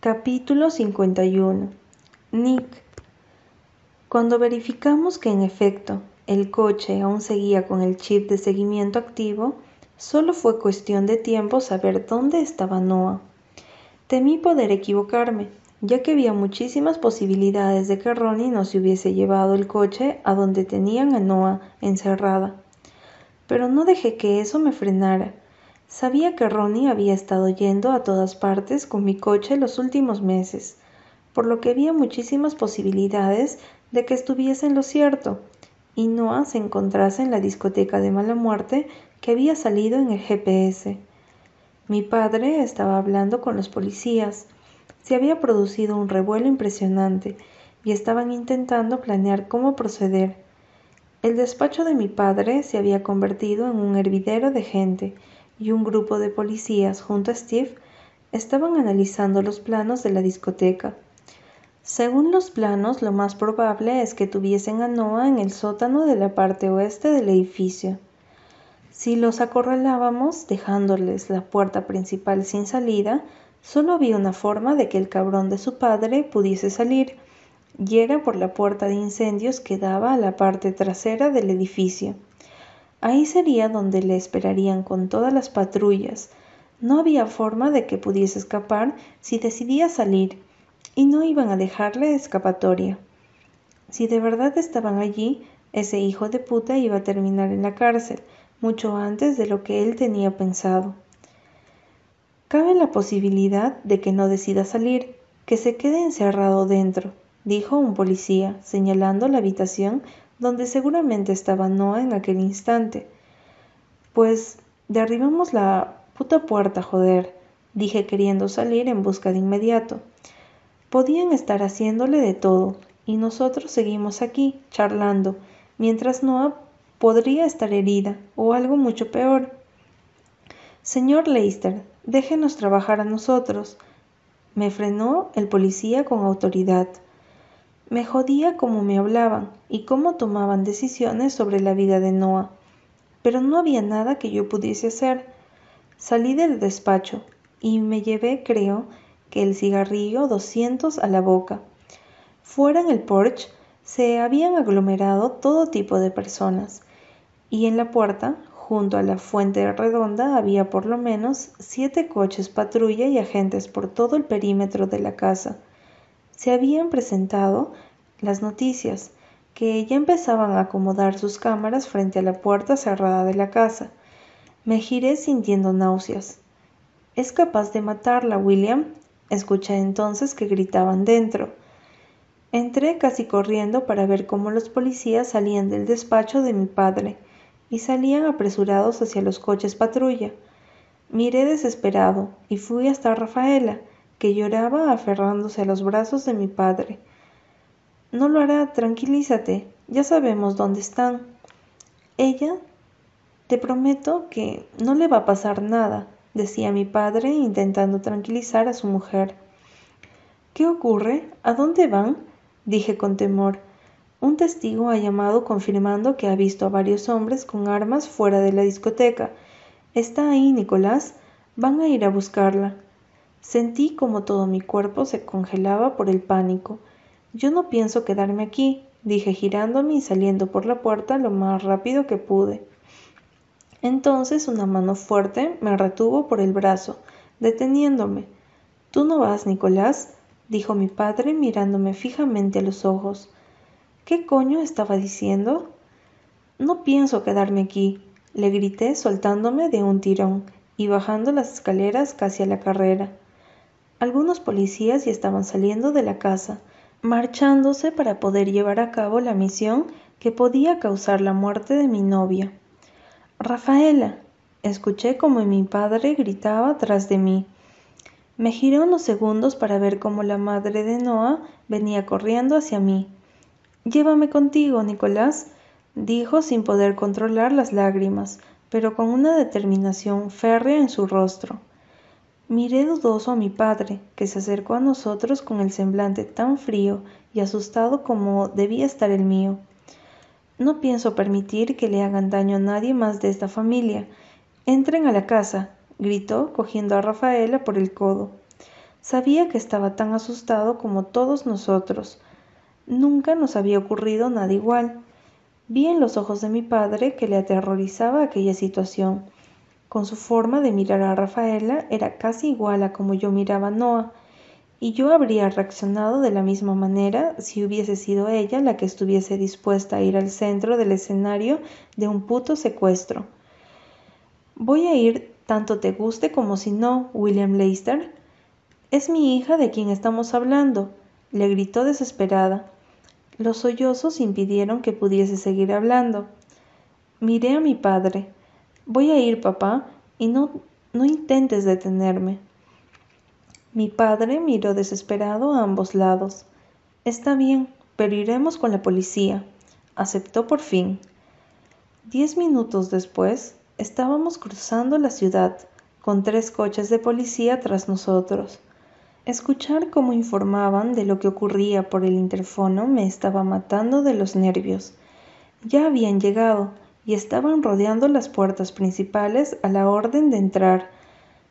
Capítulo 51 Nick Cuando verificamos que en efecto el coche aún seguía con el chip de seguimiento activo, solo fue cuestión de tiempo saber dónde estaba Noah. Temí poder equivocarme, ya que había muchísimas posibilidades de que Ronnie no se hubiese llevado el coche a donde tenían a Noah encerrada. Pero no dejé que eso me frenara Sabía que Ronnie había estado yendo a todas partes con mi coche los últimos meses, por lo que había muchísimas posibilidades de que estuviese en lo cierto y Noah se encontrase en la discoteca de mala muerte que había salido en el GPS. Mi padre estaba hablando con los policías. Se había producido un revuelo impresionante y estaban intentando planear cómo proceder. El despacho de mi padre se había convertido en un hervidero de gente y un grupo de policías junto a Steve estaban analizando los planos de la discoteca. Según los planos, lo más probable es que tuviesen a Noah en el sótano de la parte oeste del edificio. Si los acorralábamos dejándoles la puerta principal sin salida, solo había una forma de que el cabrón de su padre pudiese salir, y era por la puerta de incendios que daba a la parte trasera del edificio. Ahí sería donde le esperarían con todas las patrullas. No había forma de que pudiese escapar si decidía salir, y no iban a dejarle escapatoria. Si de verdad estaban allí, ese hijo de puta iba a terminar en la cárcel, mucho antes de lo que él tenía pensado. Cabe la posibilidad de que no decida salir, que se quede encerrado dentro, dijo un policía, señalando la habitación donde seguramente estaba Noah en aquel instante. Pues derribamos la puta puerta, joder, dije queriendo salir en busca de inmediato. Podían estar haciéndole de todo, y nosotros seguimos aquí, charlando, mientras Noah podría estar herida, o algo mucho peor. Señor Leicester, déjenos trabajar a nosotros. Me frenó el policía con autoridad. Me jodía cómo me hablaban y cómo tomaban decisiones sobre la vida de Noah, pero no había nada que yo pudiese hacer. Salí del despacho y me llevé, creo, que el cigarrillo 200 a la boca. Fuera en el porche se habían aglomerado todo tipo de personas, y en la puerta, junto a la fuente redonda, había por lo menos siete coches patrulla y agentes por todo el perímetro de la casa se habían presentado las noticias, que ya empezaban a acomodar sus cámaras frente a la puerta cerrada de la casa. Me giré sintiendo náuseas. Es capaz de matarla, William. Escuché entonces que gritaban dentro. Entré casi corriendo para ver cómo los policías salían del despacho de mi padre y salían apresurados hacia los coches patrulla. Miré desesperado y fui hasta Rafaela, que lloraba aferrándose a los brazos de mi padre. No lo hará, tranquilízate, ya sabemos dónde están. Ella, te prometo que no le va a pasar nada, decía mi padre intentando tranquilizar a su mujer. ¿Qué ocurre? ¿A dónde van? dije con temor. Un testigo ha llamado confirmando que ha visto a varios hombres con armas fuera de la discoteca. Está ahí, Nicolás. Van a ir a buscarla. Sentí como todo mi cuerpo se congelaba por el pánico. Yo no pienso quedarme aquí, dije girándome y saliendo por la puerta lo más rápido que pude. Entonces una mano fuerte me retuvo por el brazo, deteniéndome. Tú no vas, Nicolás, dijo mi padre mirándome fijamente a los ojos. ¿Qué coño estaba diciendo? No pienso quedarme aquí, le grité soltándome de un tirón y bajando las escaleras casi a la carrera. Algunos policías ya estaban saliendo de la casa, marchándose para poder llevar a cabo la misión que podía causar la muerte de mi novia. Rafaela, escuché como mi padre gritaba tras de mí. Me giré unos segundos para ver cómo la madre de Noah venía corriendo hacia mí. Llévame contigo, Nicolás, dijo sin poder controlar las lágrimas, pero con una determinación férrea en su rostro. Miré dudoso a mi padre, que se acercó a nosotros con el semblante tan frío y asustado como debía estar el mío. No pienso permitir que le hagan daño a nadie más de esta familia. Entren a la casa, gritó, cogiendo a Rafaela por el codo. Sabía que estaba tan asustado como todos nosotros. Nunca nos había ocurrido nada igual. Vi en los ojos de mi padre que le aterrorizaba aquella situación. Con su forma de mirar a Rafaela era casi igual a como yo miraba a Noah, y yo habría reaccionado de la misma manera si hubiese sido ella la que estuviese dispuesta a ir al centro del escenario de un puto secuestro. Voy a ir tanto te guste como si no, William Leicester. Es mi hija de quien estamos hablando, le gritó desesperada. Los sollozos impidieron que pudiese seguir hablando. Miré a mi padre. Voy a ir, papá, y no, no intentes detenerme. Mi padre miró desesperado a ambos lados. Está bien, pero iremos con la policía. Aceptó por fin. Diez minutos después, estábamos cruzando la ciudad, con tres coches de policía tras nosotros. Escuchar cómo informaban de lo que ocurría por el interfono me estaba matando de los nervios. Ya habían llegado y estaban rodeando las puertas principales a la orden de entrar.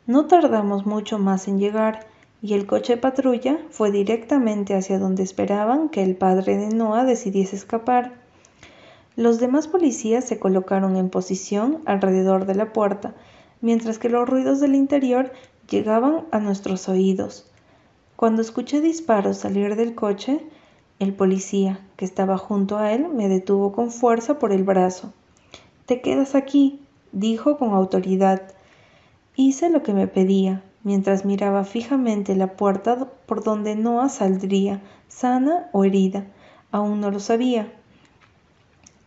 No tardamos mucho más en llegar y el coche patrulla fue directamente hacia donde esperaban que el padre de Noah decidiese escapar. Los demás policías se colocaron en posición alrededor de la puerta, mientras que los ruidos del interior llegaban a nuestros oídos. Cuando escuché disparos salir del coche, el policía, que estaba junto a él, me detuvo con fuerza por el brazo. Te quedas aquí, dijo con autoridad. Hice lo que me pedía, mientras miraba fijamente la puerta por donde Noah saldría, sana o herida. Aún no lo sabía.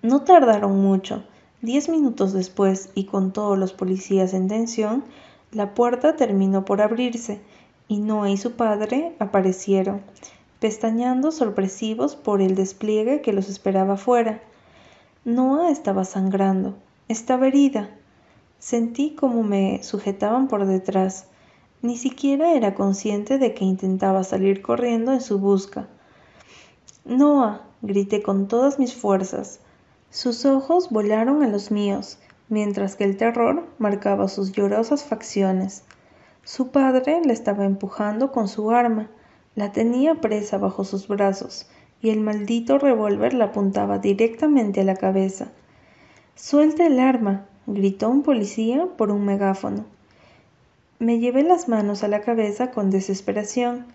No tardaron mucho. Diez minutos después, y con todos los policías en tensión, la puerta terminó por abrirse y Noah y su padre aparecieron, pestañando sorpresivos por el despliegue que los esperaba fuera. Noah estaba sangrando, estaba herida. Sentí como me sujetaban por detrás. Ni siquiera era consciente de que intentaba salir corriendo en su busca. Noah, grité con todas mis fuerzas. Sus ojos volaron a los míos, mientras que el terror marcaba sus llorosas facciones. Su padre la estaba empujando con su arma, la tenía presa bajo sus brazos, y el maldito revólver la apuntaba directamente a la cabeza. Suelte el arma, gritó un policía por un megáfono. Me llevé las manos a la cabeza con desesperación.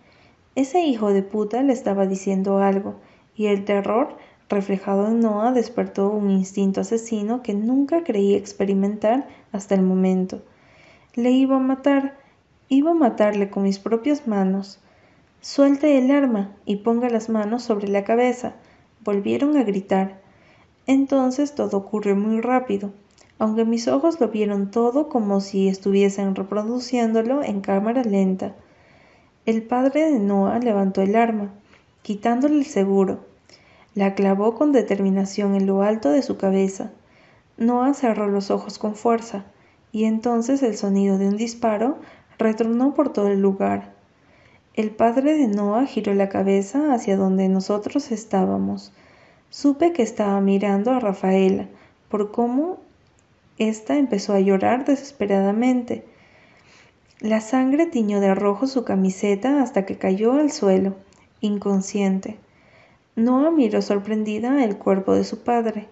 Ese hijo de puta le estaba diciendo algo, y el terror reflejado en Noah despertó un instinto asesino que nunca creí experimentar hasta el momento. Le iba a matar, Iba a matarle con mis propias manos. Suelte el arma y ponga las manos sobre la cabeza. Volvieron a gritar. Entonces todo ocurrió muy rápido, aunque mis ojos lo vieron todo como si estuviesen reproduciéndolo en cámara lenta. El padre de Noah levantó el arma, quitándole el seguro. La clavó con determinación en lo alto de su cabeza. Noah cerró los ojos con fuerza, y entonces el sonido de un disparo retronó por todo el lugar. El padre de Noah giró la cabeza hacia donde nosotros estábamos. Supe que estaba mirando a Rafaela, por cómo ésta empezó a llorar desesperadamente. La sangre tiñó de rojo su camiseta hasta que cayó al suelo, inconsciente. Noah miró sorprendida el cuerpo de su padre.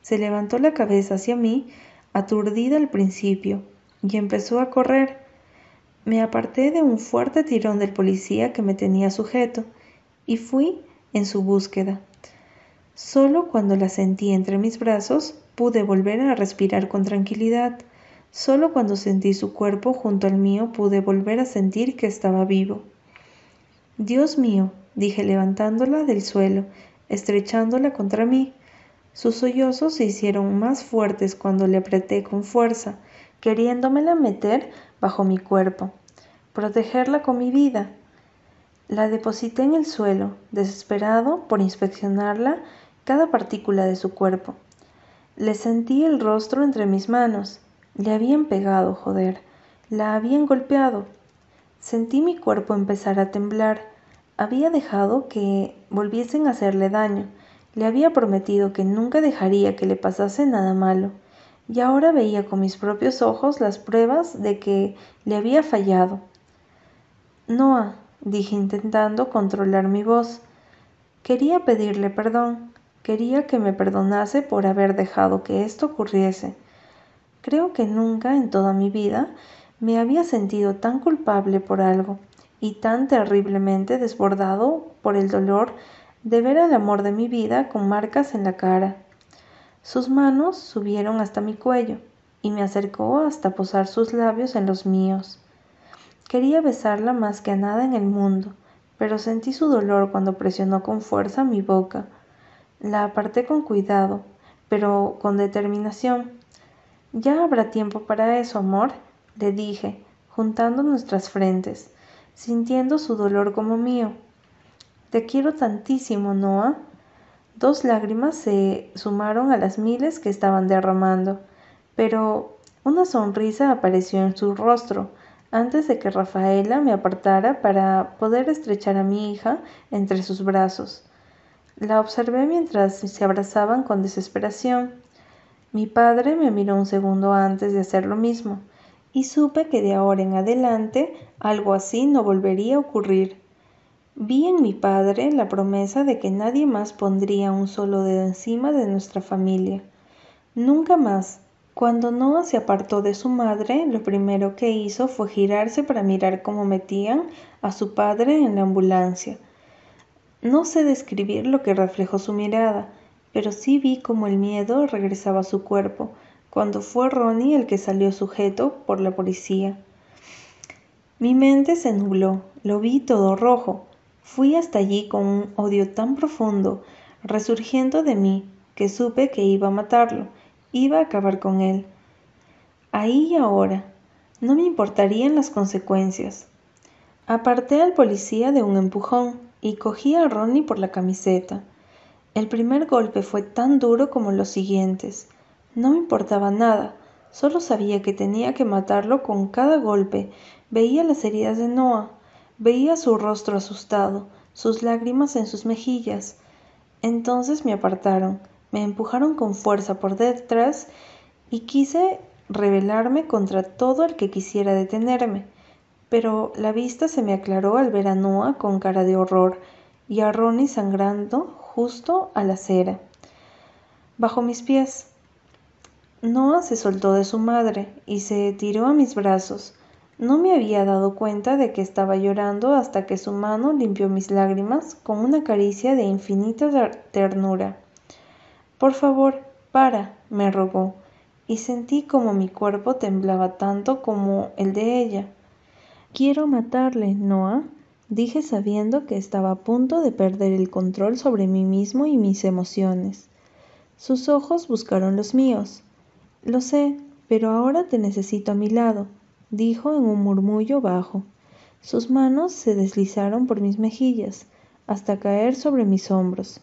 Se levantó la cabeza hacia mí, aturdida al principio, y empezó a correr. Me aparté de un fuerte tirón del policía que me tenía sujeto y fui en su búsqueda. Solo cuando la sentí entre mis brazos pude volver a respirar con tranquilidad. Solo cuando sentí su cuerpo junto al mío pude volver a sentir que estaba vivo. Dios mío, dije levantándola del suelo, estrechándola contra mí. Sus sollozos se hicieron más fuertes cuando le apreté con fuerza, queriéndomela meter bajo mi cuerpo, protegerla con mi vida. La deposité en el suelo, desesperado por inspeccionarla cada partícula de su cuerpo. Le sentí el rostro entre mis manos. Le habían pegado, joder. La habían golpeado. Sentí mi cuerpo empezar a temblar. Había dejado que volviesen a hacerle daño. Le había prometido que nunca dejaría que le pasase nada malo y ahora veía con mis propios ojos las pruebas de que le había fallado. Noah, dije intentando controlar mi voz. Quería pedirle perdón, quería que me perdonase por haber dejado que esto ocurriese. Creo que nunca en toda mi vida me había sentido tan culpable por algo y tan terriblemente desbordado por el dolor de ver al amor de mi vida con marcas en la cara. Sus manos subieron hasta mi cuello y me acercó hasta posar sus labios en los míos. Quería besarla más que a nada en el mundo, pero sentí su dolor cuando presionó con fuerza mi boca. La aparté con cuidado, pero con determinación. Ya habrá tiempo para eso, amor, le dije, juntando nuestras frentes, sintiendo su dolor como mío. Te quiero tantísimo, Noah. Dos lágrimas se sumaron a las miles que estaban derramando, pero una sonrisa apareció en su rostro antes de que Rafaela me apartara para poder estrechar a mi hija entre sus brazos. La observé mientras se abrazaban con desesperación. Mi padre me miró un segundo antes de hacer lo mismo, y supe que de ahora en adelante algo así no volvería a ocurrir. Vi en mi padre la promesa de que nadie más pondría un solo dedo encima de nuestra familia. Nunca más. Cuando Noah se apartó de su madre, lo primero que hizo fue girarse para mirar cómo metían a su padre en la ambulancia. No sé describir lo que reflejó su mirada, pero sí vi cómo el miedo regresaba a su cuerpo, cuando fue Ronnie el que salió sujeto por la policía. Mi mente se nubló, lo vi todo rojo, Fui hasta allí con un odio tan profundo, resurgiendo de mí, que supe que iba a matarlo, iba a acabar con él. Ahí y ahora, no me importarían las consecuencias. Aparté al policía de un empujón y cogí a Ronnie por la camiseta. El primer golpe fue tan duro como los siguientes. No me importaba nada, solo sabía que tenía que matarlo con cada golpe. Veía las heridas de Noah, Veía su rostro asustado, sus lágrimas en sus mejillas. Entonces me apartaron, me empujaron con fuerza por detrás y quise rebelarme contra todo el que quisiera detenerme. Pero la vista se me aclaró al ver a Noah con cara de horror y a Ronnie sangrando justo a la acera. Bajo mis pies. Noah se soltó de su madre y se tiró a mis brazos. No me había dado cuenta de que estaba llorando hasta que su mano limpió mis lágrimas con una caricia de infinita ternura. Por favor, para, me rogó, y sentí como mi cuerpo temblaba tanto como el de ella. Quiero matarle, Noah, dije sabiendo que estaba a punto de perder el control sobre mí mismo y mis emociones. Sus ojos buscaron los míos. Lo sé, pero ahora te necesito a mi lado dijo en un murmullo bajo. Sus manos se deslizaron por mis mejillas hasta caer sobre mis hombros.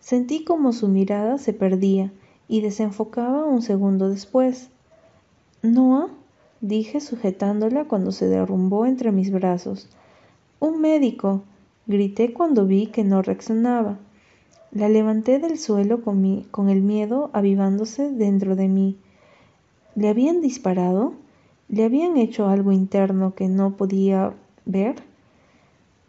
Sentí como su mirada se perdía y desenfocaba un segundo después. Noah, dije sujetándola cuando se derrumbó entre mis brazos. Un médico, grité cuando vi que no reaccionaba. La levanté del suelo con, con el miedo avivándose dentro de mí. ¿Le habían disparado? ¿Le habían hecho algo interno que no podía ver?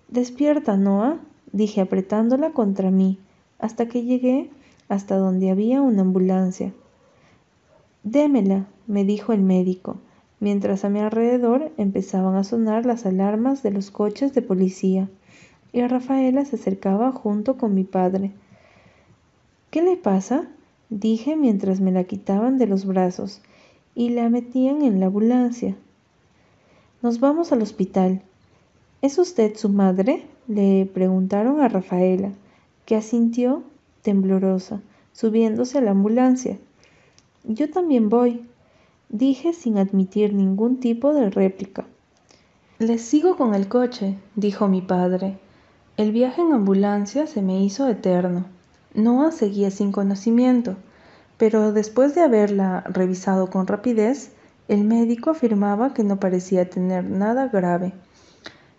Despierta, Noah, dije apretándola contra mí, hasta que llegué hasta donde había una ambulancia. Démela, me dijo el médico, mientras a mi alrededor empezaban a sonar las alarmas de los coches de policía, y Rafaela se acercaba junto con mi padre. ¿Qué le pasa? dije mientras me la quitaban de los brazos y la metían en la ambulancia. Nos vamos al hospital. ¿Es usted su madre? le preguntaron a Rafaela, que asintió temblorosa, subiéndose a la ambulancia. Yo también voy, dije sin admitir ningún tipo de réplica. Les sigo con el coche, dijo mi padre. El viaje en ambulancia se me hizo eterno. Noah seguía sin conocimiento pero después de haberla revisado con rapidez, el médico afirmaba que no parecía tener nada grave.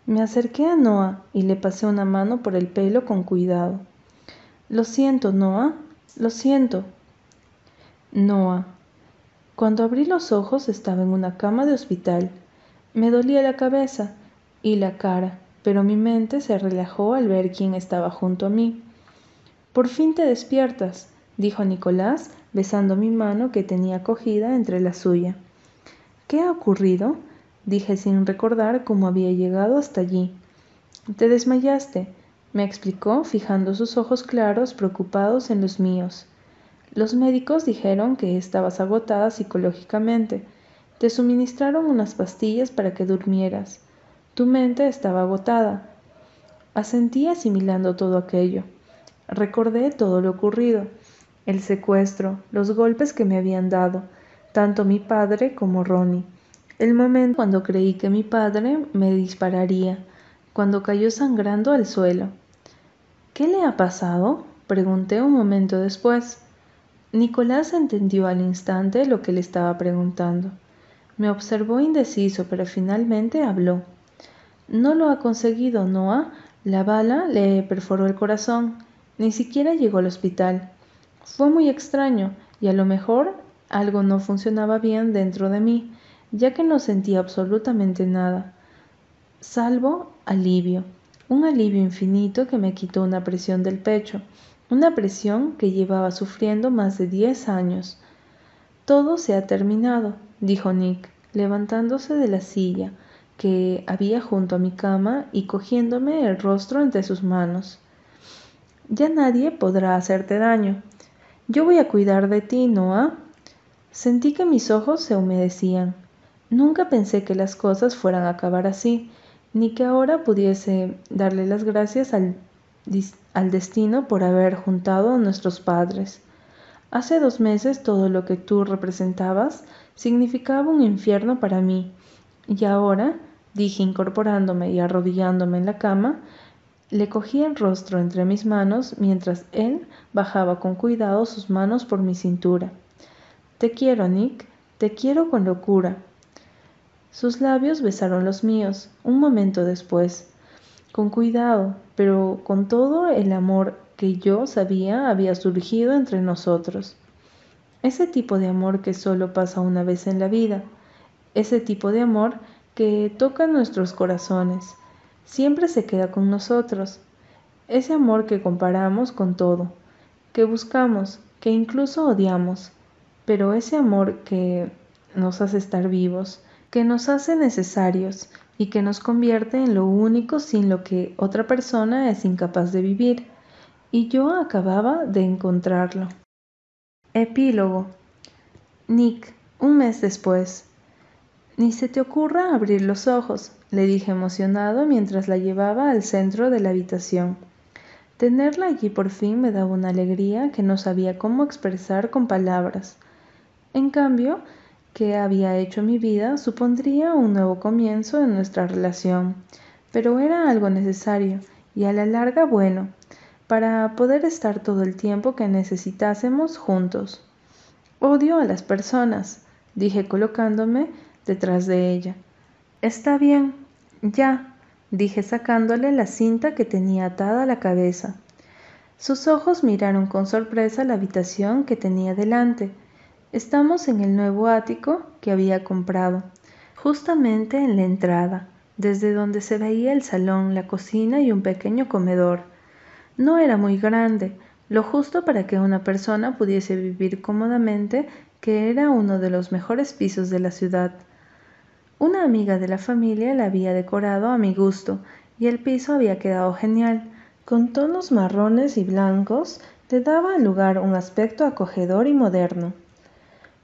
Me acerqué a Noah y le pasé una mano por el pelo con cuidado. Lo siento, Noah, lo siento. Noah. Cuando abrí los ojos estaba en una cama de hospital. Me dolía la cabeza y la cara, pero mi mente se relajó al ver quién estaba junto a mí. Por fin te despiertas, dijo Nicolás, besando mi mano que tenía cogida entre la suya. ¿Qué ha ocurrido? dije sin recordar cómo había llegado hasta allí. Te desmayaste, me explicó, fijando sus ojos claros preocupados en los míos. Los médicos dijeron que estabas agotada psicológicamente. Te suministraron unas pastillas para que durmieras. Tu mente estaba agotada. Asentí asimilando todo aquello. Recordé todo lo ocurrido, el secuestro, los golpes que me habían dado, tanto mi padre como Ronnie, el momento cuando creí que mi padre me dispararía, cuando cayó sangrando al suelo. ¿Qué le ha pasado? pregunté un momento después. Nicolás entendió al instante lo que le estaba preguntando. Me observó indeciso, pero finalmente habló. No lo ha conseguido, Noah. La bala le perforó el corazón. Ni siquiera llegó al hospital. Fue muy extraño, y a lo mejor algo no funcionaba bien dentro de mí, ya que no sentía absolutamente nada, salvo alivio, un alivio infinito que me quitó una presión del pecho, una presión que llevaba sufriendo más de diez años. Todo se ha terminado, dijo Nick, levantándose de la silla que había junto a mi cama y cogiéndome el rostro entre sus manos. Ya nadie podrá hacerte daño. Yo voy a cuidar de ti, Noah. Sentí que mis ojos se humedecían. Nunca pensé que las cosas fueran a acabar así, ni que ahora pudiese darle las gracias al, al destino por haber juntado a nuestros padres. Hace dos meses todo lo que tú representabas significaba un infierno para mí, y ahora, dije incorporándome y arrodillándome en la cama, le cogí el rostro entre mis manos mientras él bajaba con cuidado sus manos por mi cintura. Te quiero, Nick, te quiero con locura. Sus labios besaron los míos un momento después, con cuidado, pero con todo el amor que yo sabía había surgido entre nosotros. Ese tipo de amor que solo pasa una vez en la vida, ese tipo de amor que toca nuestros corazones, siempre se queda con nosotros. Ese amor que comparamos con todo, que buscamos, que incluso odiamos, pero ese amor que nos hace estar vivos, que nos hace necesarios y que nos convierte en lo único sin lo que otra persona es incapaz de vivir. Y yo acababa de encontrarlo. Epílogo. Nick, un mes después. Ni se te ocurra abrir los ojos, le dije emocionado mientras la llevaba al centro de la habitación. Tenerla allí por fin me daba una alegría que no sabía cómo expresar con palabras. En cambio, que había hecho mi vida supondría un nuevo comienzo en nuestra relación, pero era algo necesario y a la larga bueno, para poder estar todo el tiempo que necesitásemos juntos. Odio a las personas, dije colocándome detrás de ella. Está bien, ya, dije sacándole la cinta que tenía atada a la cabeza. Sus ojos miraron con sorpresa la habitación que tenía delante. Estamos en el nuevo ático que había comprado, justamente en la entrada, desde donde se veía el salón, la cocina y un pequeño comedor. No era muy grande, lo justo para que una persona pudiese vivir cómodamente, que era uno de los mejores pisos de la ciudad. Una amiga de la familia la había decorado a mi gusto y el piso había quedado genial. Con tonos marrones y blancos le daba al lugar un aspecto acogedor y moderno.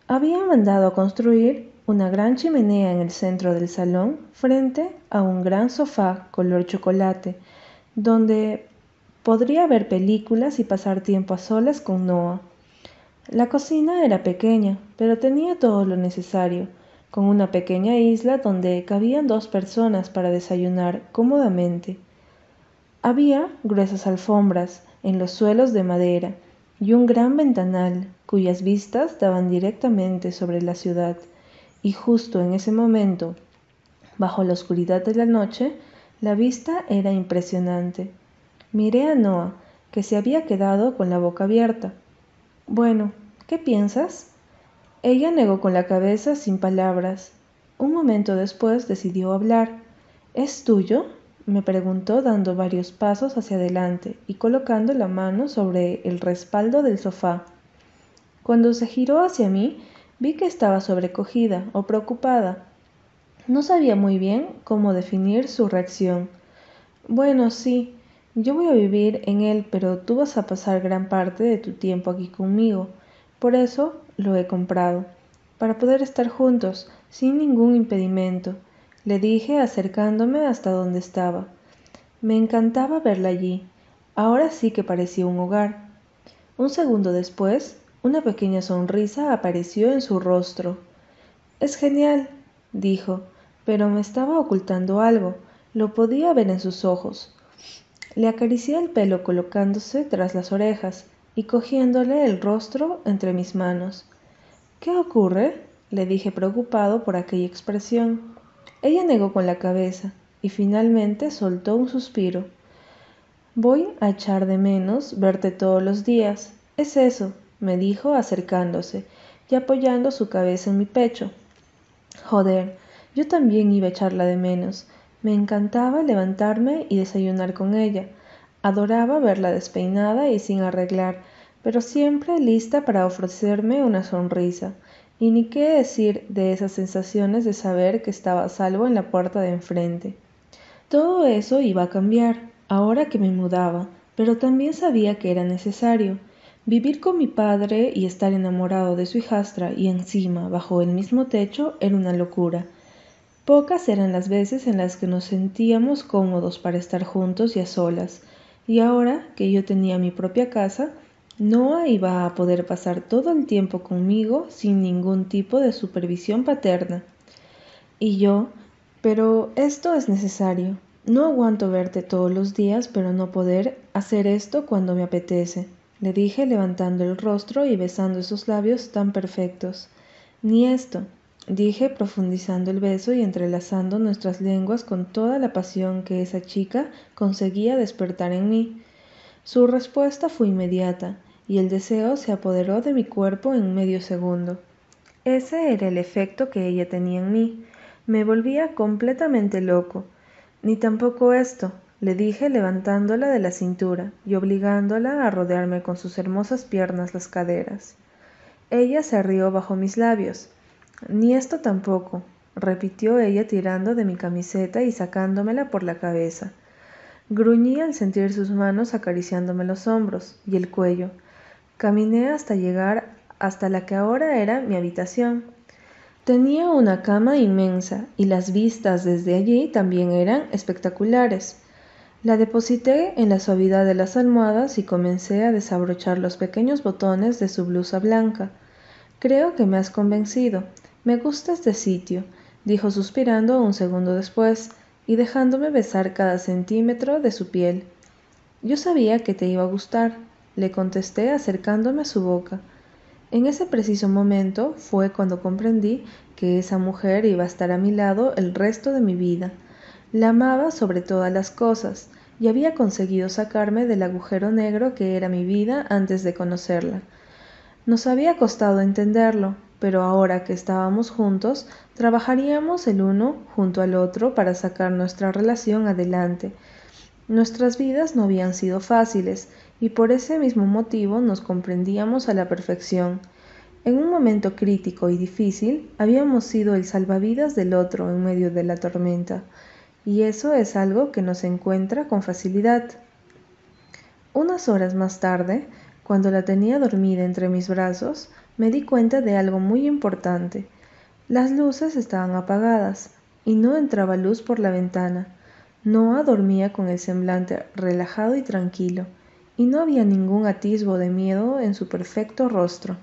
Había mandado a construir una gran chimenea en el centro del salón frente a un gran sofá color chocolate, donde podría ver películas y pasar tiempo a solas con Noah. La cocina era pequeña, pero tenía todo lo necesario con una pequeña isla donde cabían dos personas para desayunar cómodamente. Había gruesas alfombras en los suelos de madera y un gran ventanal cuyas vistas daban directamente sobre la ciudad. Y justo en ese momento, bajo la oscuridad de la noche, la vista era impresionante. Miré a Noah, que se había quedado con la boca abierta. Bueno, ¿qué piensas? Ella negó con la cabeza sin palabras. Un momento después decidió hablar. ¿Es tuyo? me preguntó dando varios pasos hacia adelante y colocando la mano sobre el respaldo del sofá. Cuando se giró hacia mí, vi que estaba sobrecogida o preocupada. No sabía muy bien cómo definir su reacción. Bueno, sí, yo voy a vivir en él, pero tú vas a pasar gran parte de tu tiempo aquí conmigo. Por eso lo he comprado, para poder estar juntos, sin ningún impedimento le dije acercándome hasta donde estaba. Me encantaba verla allí. Ahora sí que parecía un hogar. Un segundo después, una pequeña sonrisa apareció en su rostro. Es genial, dijo, pero me estaba ocultando algo. Lo podía ver en sus ojos. Le acaricié el pelo colocándose tras las orejas y cogiéndole el rostro entre mis manos. ¿Qué ocurre? le dije preocupado por aquella expresión. Ella negó con la cabeza y finalmente soltó un suspiro. Voy a echar de menos verte todos los días. Es eso, me dijo acercándose y apoyando su cabeza en mi pecho. Joder, yo también iba a echarla de menos. Me encantaba levantarme y desayunar con ella. Adoraba verla despeinada y sin arreglar, pero siempre lista para ofrecerme una sonrisa. Y ni qué decir de esas sensaciones de saber que estaba a salvo en la puerta de enfrente. Todo eso iba a cambiar, ahora que me mudaba, pero también sabía que era necesario. Vivir con mi padre y estar enamorado de su hijastra y encima bajo el mismo techo era una locura. Pocas eran las veces en las que nos sentíamos cómodos para estar juntos y a solas, y ahora que yo tenía mi propia casa, Noah iba a poder pasar todo el tiempo conmigo sin ningún tipo de supervisión paterna. Y yo, pero esto es necesario. No aguanto verte todos los días, pero no poder hacer esto cuando me apetece, le dije levantando el rostro y besando esos labios tan perfectos. Ni esto, dije profundizando el beso y entrelazando nuestras lenguas con toda la pasión que esa chica conseguía despertar en mí. Su respuesta fue inmediata, y el deseo se apoderó de mi cuerpo en medio segundo. Ese era el efecto que ella tenía en mí. Me volvía completamente loco. Ni tampoco esto, le dije levantándola de la cintura y obligándola a rodearme con sus hermosas piernas las caderas. Ella se rió bajo mis labios. Ni esto tampoco, repitió ella tirando de mi camiseta y sacándomela por la cabeza. Gruñí al sentir sus manos acariciándome los hombros y el cuello. Caminé hasta llegar hasta la que ahora era mi habitación. Tenía una cama inmensa y las vistas desde allí también eran espectaculares. La deposité en la suavidad de las almohadas y comencé a desabrochar los pequeños botones de su blusa blanca. Creo que me has convencido. Me gusta este sitio, dijo suspirando un segundo después y dejándome besar cada centímetro de su piel. Yo sabía que te iba a gustar, le contesté acercándome a su boca. En ese preciso momento fue cuando comprendí que esa mujer iba a estar a mi lado el resto de mi vida. La amaba sobre todas las cosas y había conseguido sacarme del agujero negro que era mi vida antes de conocerla. Nos había costado entenderlo, pero ahora que estábamos juntos, trabajaríamos el uno junto al otro para sacar nuestra relación adelante. Nuestras vidas no habían sido fáciles y por ese mismo motivo nos comprendíamos a la perfección. En un momento crítico y difícil habíamos sido el salvavidas del otro en medio de la tormenta, y eso es algo que nos encuentra con facilidad. Unas horas más tarde, cuando la tenía dormida entre mis brazos, me di cuenta de algo muy importante. Las luces estaban apagadas y no entraba luz por la ventana. Noah dormía con el semblante relajado y tranquilo, y no había ningún atisbo de miedo en su perfecto rostro.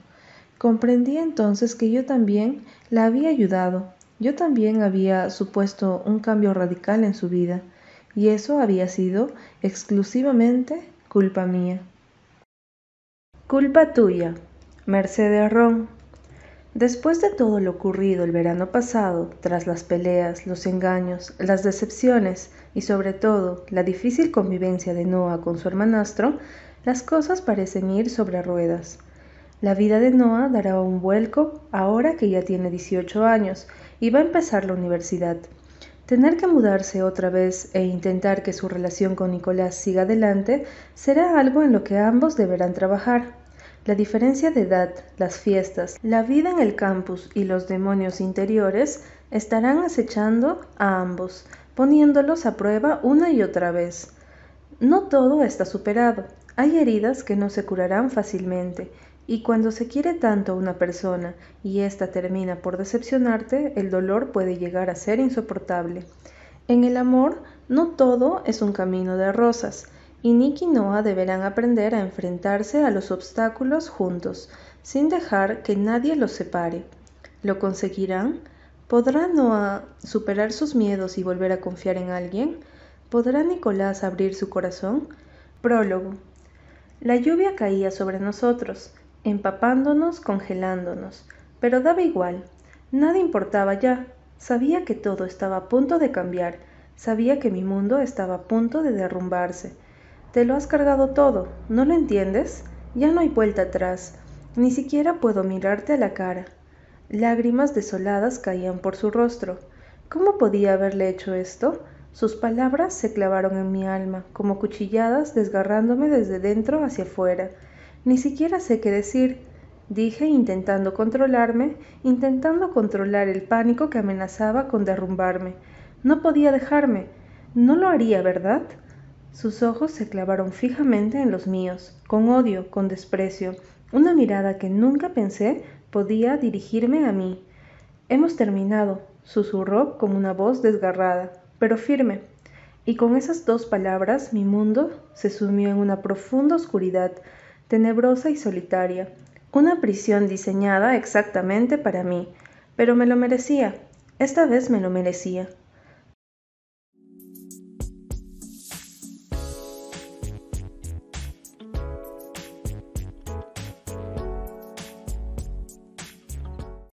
Comprendí entonces que yo también la había ayudado, yo también había supuesto un cambio radical en su vida, y eso había sido exclusivamente culpa mía. Culpa tuya. Mercedes Ron. Después de todo lo ocurrido el verano pasado, tras las peleas, los engaños, las decepciones y sobre todo la difícil convivencia de Noah con su hermanastro, las cosas parecen ir sobre ruedas. La vida de Noah dará un vuelco ahora que ya tiene 18 años y va a empezar la universidad. Tener que mudarse otra vez e intentar que su relación con Nicolás siga adelante será algo en lo que ambos deberán trabajar. La diferencia de edad, las fiestas, la vida en el campus y los demonios interiores estarán acechando a ambos, poniéndolos a prueba una y otra vez. No todo está superado. Hay heridas que no se curarán fácilmente, y cuando se quiere tanto a una persona y ésta termina por decepcionarte, el dolor puede llegar a ser insoportable. En el amor, no todo es un camino de rosas, y Nick y Noah deberán aprender a enfrentarse a los obstáculos juntos, sin dejar que nadie los separe. ¿Lo conseguirán? ¿Podrá Noah superar sus miedos y volver a confiar en alguien? ¿Podrá Nicolás abrir su corazón? Prólogo. La lluvia caía sobre nosotros, empapándonos, congelándonos, pero daba igual, nada importaba ya, sabía que todo estaba a punto de cambiar, sabía que mi mundo estaba a punto de derrumbarse. Te lo has cargado todo, ¿no lo entiendes? Ya no hay vuelta atrás, ni siquiera puedo mirarte a la cara. Lágrimas desoladas caían por su rostro. ¿Cómo podía haberle hecho esto? Sus palabras se clavaron en mi alma, como cuchilladas desgarrándome desde dentro hacia afuera. Ni siquiera sé qué decir, dije intentando controlarme, intentando controlar el pánico que amenazaba con derrumbarme. No podía dejarme. No lo haría, ¿verdad? Sus ojos se clavaron fijamente en los míos, con odio, con desprecio, una mirada que nunca pensé podía dirigirme a mí. Hemos terminado, susurró con una voz desgarrada, pero firme. Y con esas dos palabras mi mundo se sumió en una profunda oscuridad, tenebrosa y solitaria, una prisión diseñada exactamente para mí, pero me lo merecía, esta vez me lo merecía.